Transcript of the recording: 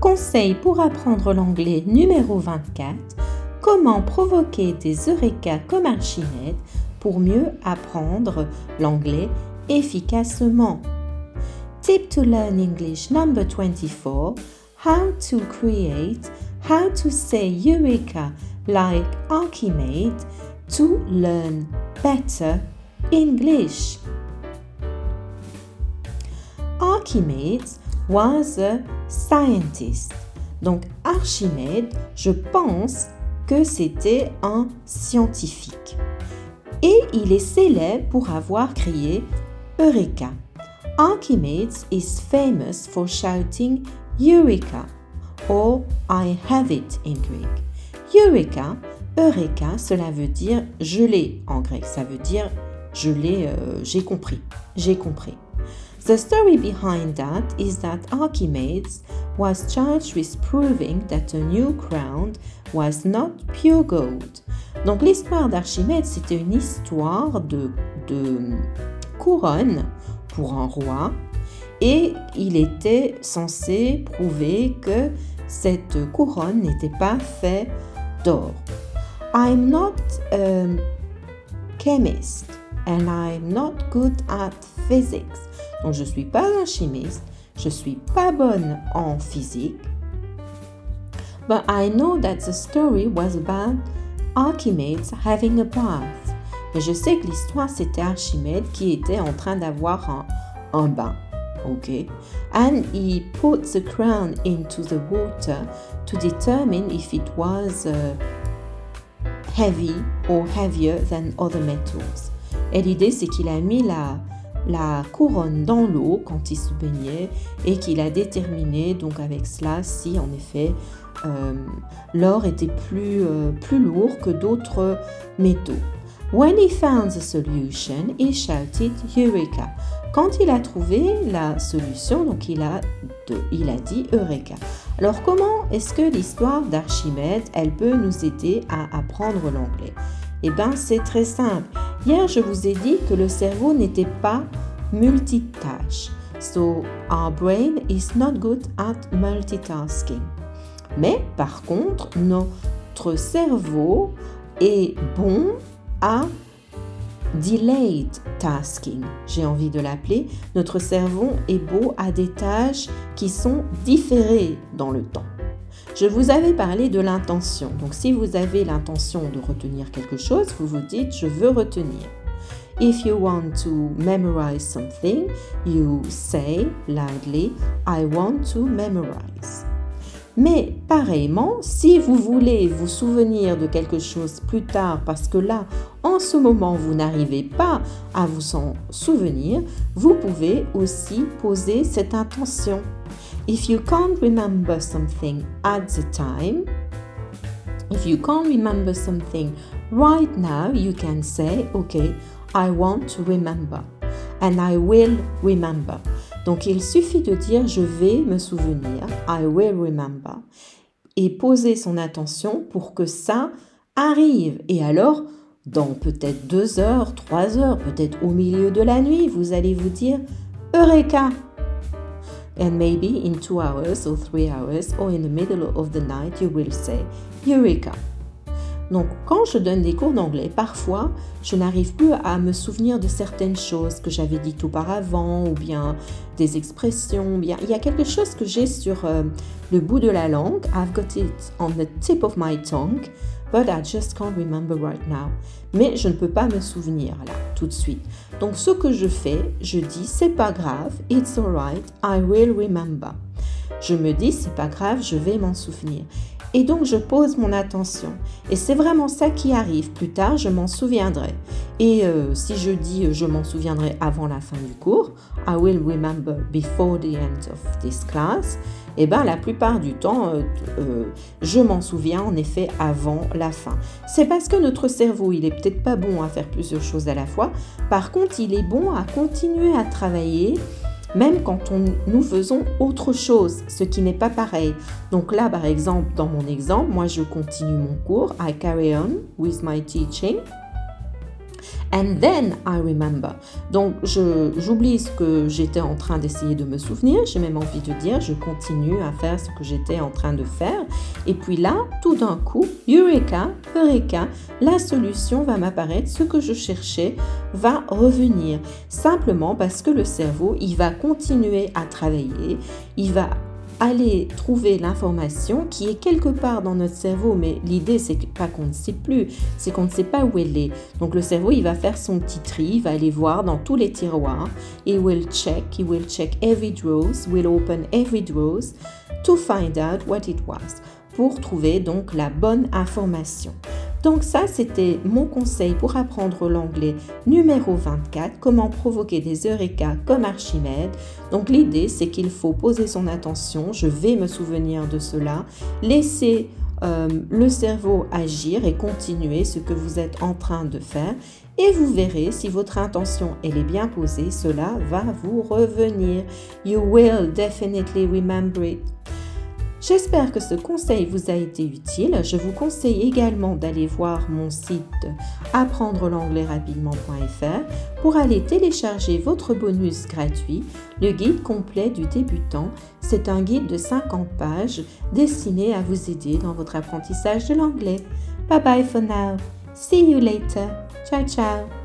Conseil pour apprendre l'anglais numéro 24. Comment provoquer des eureka comme Archimède pour mieux apprendre l'anglais efficacement. Tip to learn English number 24. How to create, how to say Eureka like Archimede to learn better English. Archimedes was a scientist. Donc Archimède, je pense que c'était un scientifique. Et il est célèbre pour avoir créé Eureka. Archimedes is famous for shouting Eureka or I have it in Greek. Eureka, Eureka, cela veut dire je l'ai en grec, ça veut dire je l'ai, euh, j'ai compris, j'ai compris. The story behind that is that Archimedes was charged with proving that a new crown was not pure gold. Donc l'histoire d'Archimède, c'était une histoire de, de couronne pour un roi et il était censé prouver que cette couronne n'était pas faite d'or. I'm not a chemist and I'm not good at physics. Donc je suis pas un chimiste, je suis pas bonne en physique. But I know that the story was about Archimedes having a bath. Mais je sais que l'histoire c'était Archimède qui était en train d'avoir un, un bain. Okay. And he put the crown into the water to determine if it was uh, heavy or heavier than other metals. Et l'idée, c'est qu'il a mis la, la couronne dans l'eau quand il se baignait et qu'il a déterminé donc avec cela si en effet euh, l'or était plus, euh, plus lourd que d'autres métaux. When he found the solution, he shouted Eureka. Quand il a trouvé la solution, donc il a, il a dit Eureka. Alors comment est-ce que l'histoire d'Archimède, elle peut nous aider à apprendre l'anglais? Eh bien c'est très simple. Hier je vous ai dit que le cerveau n'était pas multitâche. So our brain is not good at multitasking. Mais par contre, notre cerveau est bon à delayed tasking, j'ai envie de l'appeler. Notre cerveau est beau à des tâches qui sont différées dans le temps. Je vous avais parlé de l'intention. Donc si vous avez l'intention de retenir quelque chose, vous vous dites je veux retenir. If you want to memorize something, you say loudly I want to memorize. Mais pareillement, si vous voulez vous souvenir de quelque chose plus tard parce que là, en ce moment, vous n'arrivez pas à vous en souvenir, vous pouvez aussi poser cette intention. If you can't remember something at the time, if you can't remember something right now, you can say, okay, I want to remember and I will remember. Donc il suffit de dire je vais me souvenir, I will remember, et poser son attention pour que ça arrive. Et alors, dans peut-être deux heures, trois heures, peut-être au milieu de la nuit, vous allez vous dire Eureka! And maybe in two hours or three hours or in the middle of the night, you will say Eureka! Donc quand je donne des cours d'anglais, parfois je n'arrive plus à me souvenir de certaines choses que j'avais dites auparavant ou bien des expressions. Bien, il y a quelque chose que j'ai sur euh, le bout de la langue. I've got it on the tip of my tongue, but I just can't remember right now. Mais je ne peux pas me souvenir là tout de suite. Donc ce que je fais, je dis c'est pas grave, it's alright, I will remember. Je me dis c'est pas grave, je vais m'en souvenir. Et donc je pose mon attention. Et c'est vraiment ça qui arrive. Plus tard, je m'en souviendrai. Et euh, si je dis euh, je m'en souviendrai avant la fin du cours, I will remember before the end of this class, eh bien la plupart du temps, euh, je m'en souviens en effet avant la fin. C'est parce que notre cerveau, il est peut-être pas bon à faire plusieurs choses à la fois. Par contre, il est bon à continuer à travailler même quand on, nous faisons autre chose, ce qui n'est pas pareil. Donc là, par exemple, dans mon exemple, moi je continue mon cours, I carry on with my teaching. And then I remember. Donc, j'oublie ce que j'étais en train d'essayer de me souvenir. J'ai même envie de dire, je continue à faire ce que j'étais en train de faire. Et puis là, tout d'un coup, Eureka, Eureka, la solution va m'apparaître. Ce que je cherchais va revenir. Simplement parce que le cerveau, il va continuer à travailler. Il va aller trouver l'information qui est quelque part dans notre cerveau, mais l'idée c'est pas qu'on ne sait plus, c'est qu'on ne sait pas où elle est. Donc le cerveau il va faire son petit tri, il va aller voir dans tous les tiroirs, il will check, he will check every drawers, will open every drawers to find out what it was, pour trouver donc la bonne information. Donc ça, c'était mon conseil pour apprendre l'anglais numéro 24, comment provoquer des eureka comme Archimède. Donc l'idée, c'est qu'il faut poser son attention, je vais me souvenir de cela, laisser euh, le cerveau agir et continuer ce que vous êtes en train de faire. Et vous verrez, si votre intention est bien posée, cela va vous revenir. You will definitely remember it. J'espère que ce conseil vous a été utile. Je vous conseille également d'aller voir mon site apprendre l'anglais rapidement.fr pour aller télécharger votre bonus gratuit, le guide complet du débutant. C'est un guide de 50 pages destiné à vous aider dans votre apprentissage de l'anglais. Bye bye for now. See you later. Ciao ciao.